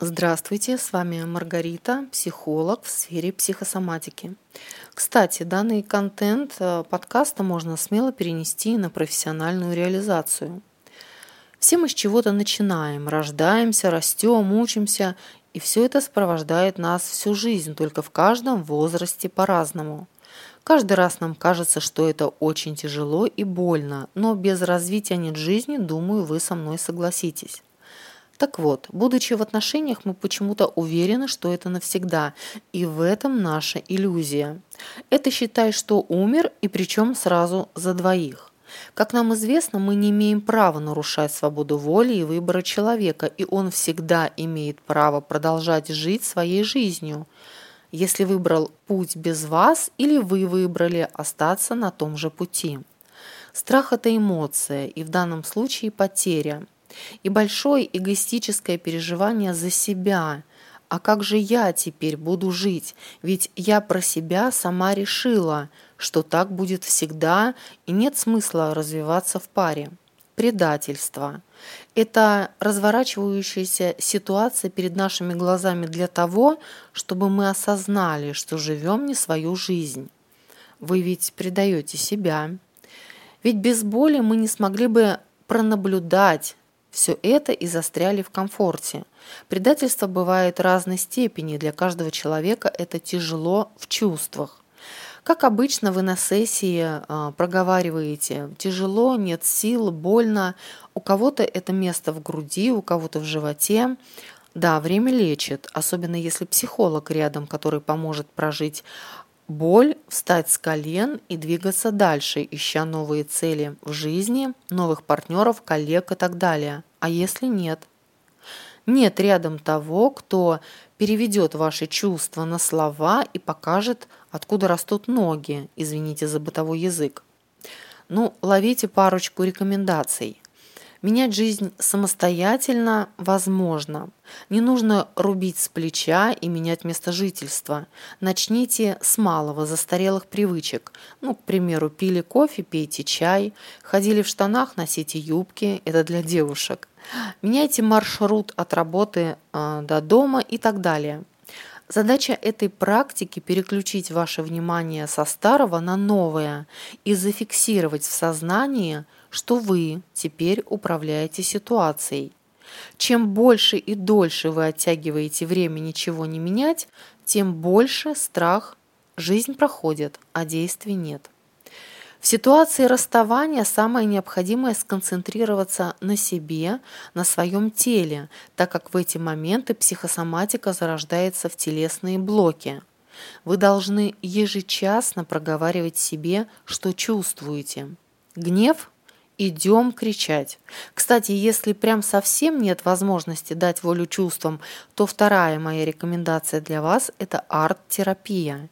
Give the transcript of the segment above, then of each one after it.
Здравствуйте, с вами Маргарита, психолог в сфере психосоматики. Кстати, данный контент э, подкаста можно смело перенести на профессиональную реализацию. Все мы с чего-то начинаем, рождаемся, растем, учимся, и все это сопровождает нас всю жизнь, только в каждом возрасте по-разному. Каждый раз нам кажется, что это очень тяжело и больно, но без развития нет жизни, думаю, вы со мной согласитесь. Так вот, будучи в отношениях, мы почему-то уверены, что это навсегда, и в этом наша иллюзия. Это считай, что умер, и причем сразу за двоих. Как нам известно, мы не имеем права нарушать свободу воли и выбора человека, и он всегда имеет право продолжать жить своей жизнью, если выбрал путь без вас или вы выбрали остаться на том же пути. Страх – это эмоция, и в данном случае потеря – и большое эгоистическое переживание за себя. А как же я теперь буду жить? Ведь я про себя сама решила, что так будет всегда и нет смысла развиваться в паре. Предательство. Это разворачивающаяся ситуация перед нашими глазами для того, чтобы мы осознали, что живем не свою жизнь. Вы ведь предаете себя. Ведь без боли мы не смогли бы пронаблюдать, все это и застряли в комфорте. Предательство бывает разной степени, для каждого человека это тяжело в чувствах. Как обычно вы на сессии э, проговариваете «тяжело», «нет сил», «больно». У кого-то это место в груди, у кого-то в животе. Да, время лечит, особенно если психолог рядом, который поможет прожить Боль – встать с колен и двигаться дальше, ища новые цели в жизни, новых партнеров, коллег и так далее. А если нет? Нет рядом того, кто переведет ваши чувства на слова и покажет, откуда растут ноги, извините за бытовой язык. Ну, ловите парочку рекомендаций – Менять жизнь самостоятельно возможно. Не нужно рубить с плеча и менять место жительства. Начните с малого, застарелых привычек. Ну, к примеру, пили кофе, пейте чай, ходили в штанах, носите юбки, это для девушек. Меняйте маршрут от работы э, до дома и так далее. Задача этой практики – переключить ваше внимание со старого на новое и зафиксировать в сознании – что вы теперь управляете ситуацией. Чем больше и дольше вы оттягиваете время ничего не менять, тем больше страх жизнь проходит, а действий нет. В ситуации расставания самое необходимое сконцентрироваться на себе, на своем теле, так как в эти моменты психосоматика зарождается в телесные блоки. Вы должны ежечасно проговаривать себе, что чувствуете. Гнев идем кричать. Кстати, если прям совсем нет возможности дать волю чувствам, то вторая моя рекомендация для вас – это арт-терапия.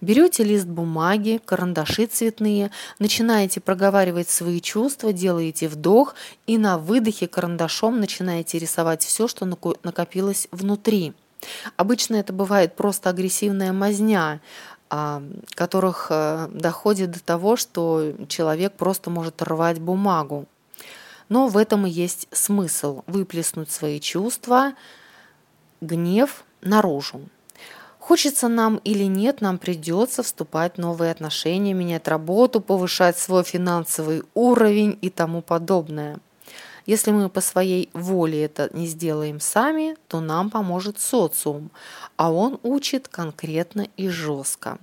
Берете лист бумаги, карандаши цветные, начинаете проговаривать свои чувства, делаете вдох и на выдохе карандашом начинаете рисовать все, что накопилось внутри. Обычно это бывает просто агрессивная мазня, которых э, доходит до того, что человек просто может рвать бумагу. Но в этом и есть смысл – выплеснуть свои чувства, гнев наружу. Хочется нам или нет, нам придется вступать в новые отношения, менять работу, повышать свой финансовый уровень и тому подобное – если мы по своей воле это не сделаем сами, то нам поможет социум, а он учит конкретно и жестко.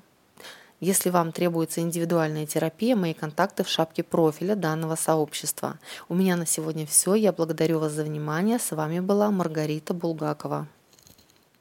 Если вам требуется индивидуальная терапия, мои контакты в шапке профиля данного сообщества. У меня на сегодня все. Я благодарю вас за внимание. С вами была Маргарита Булгакова.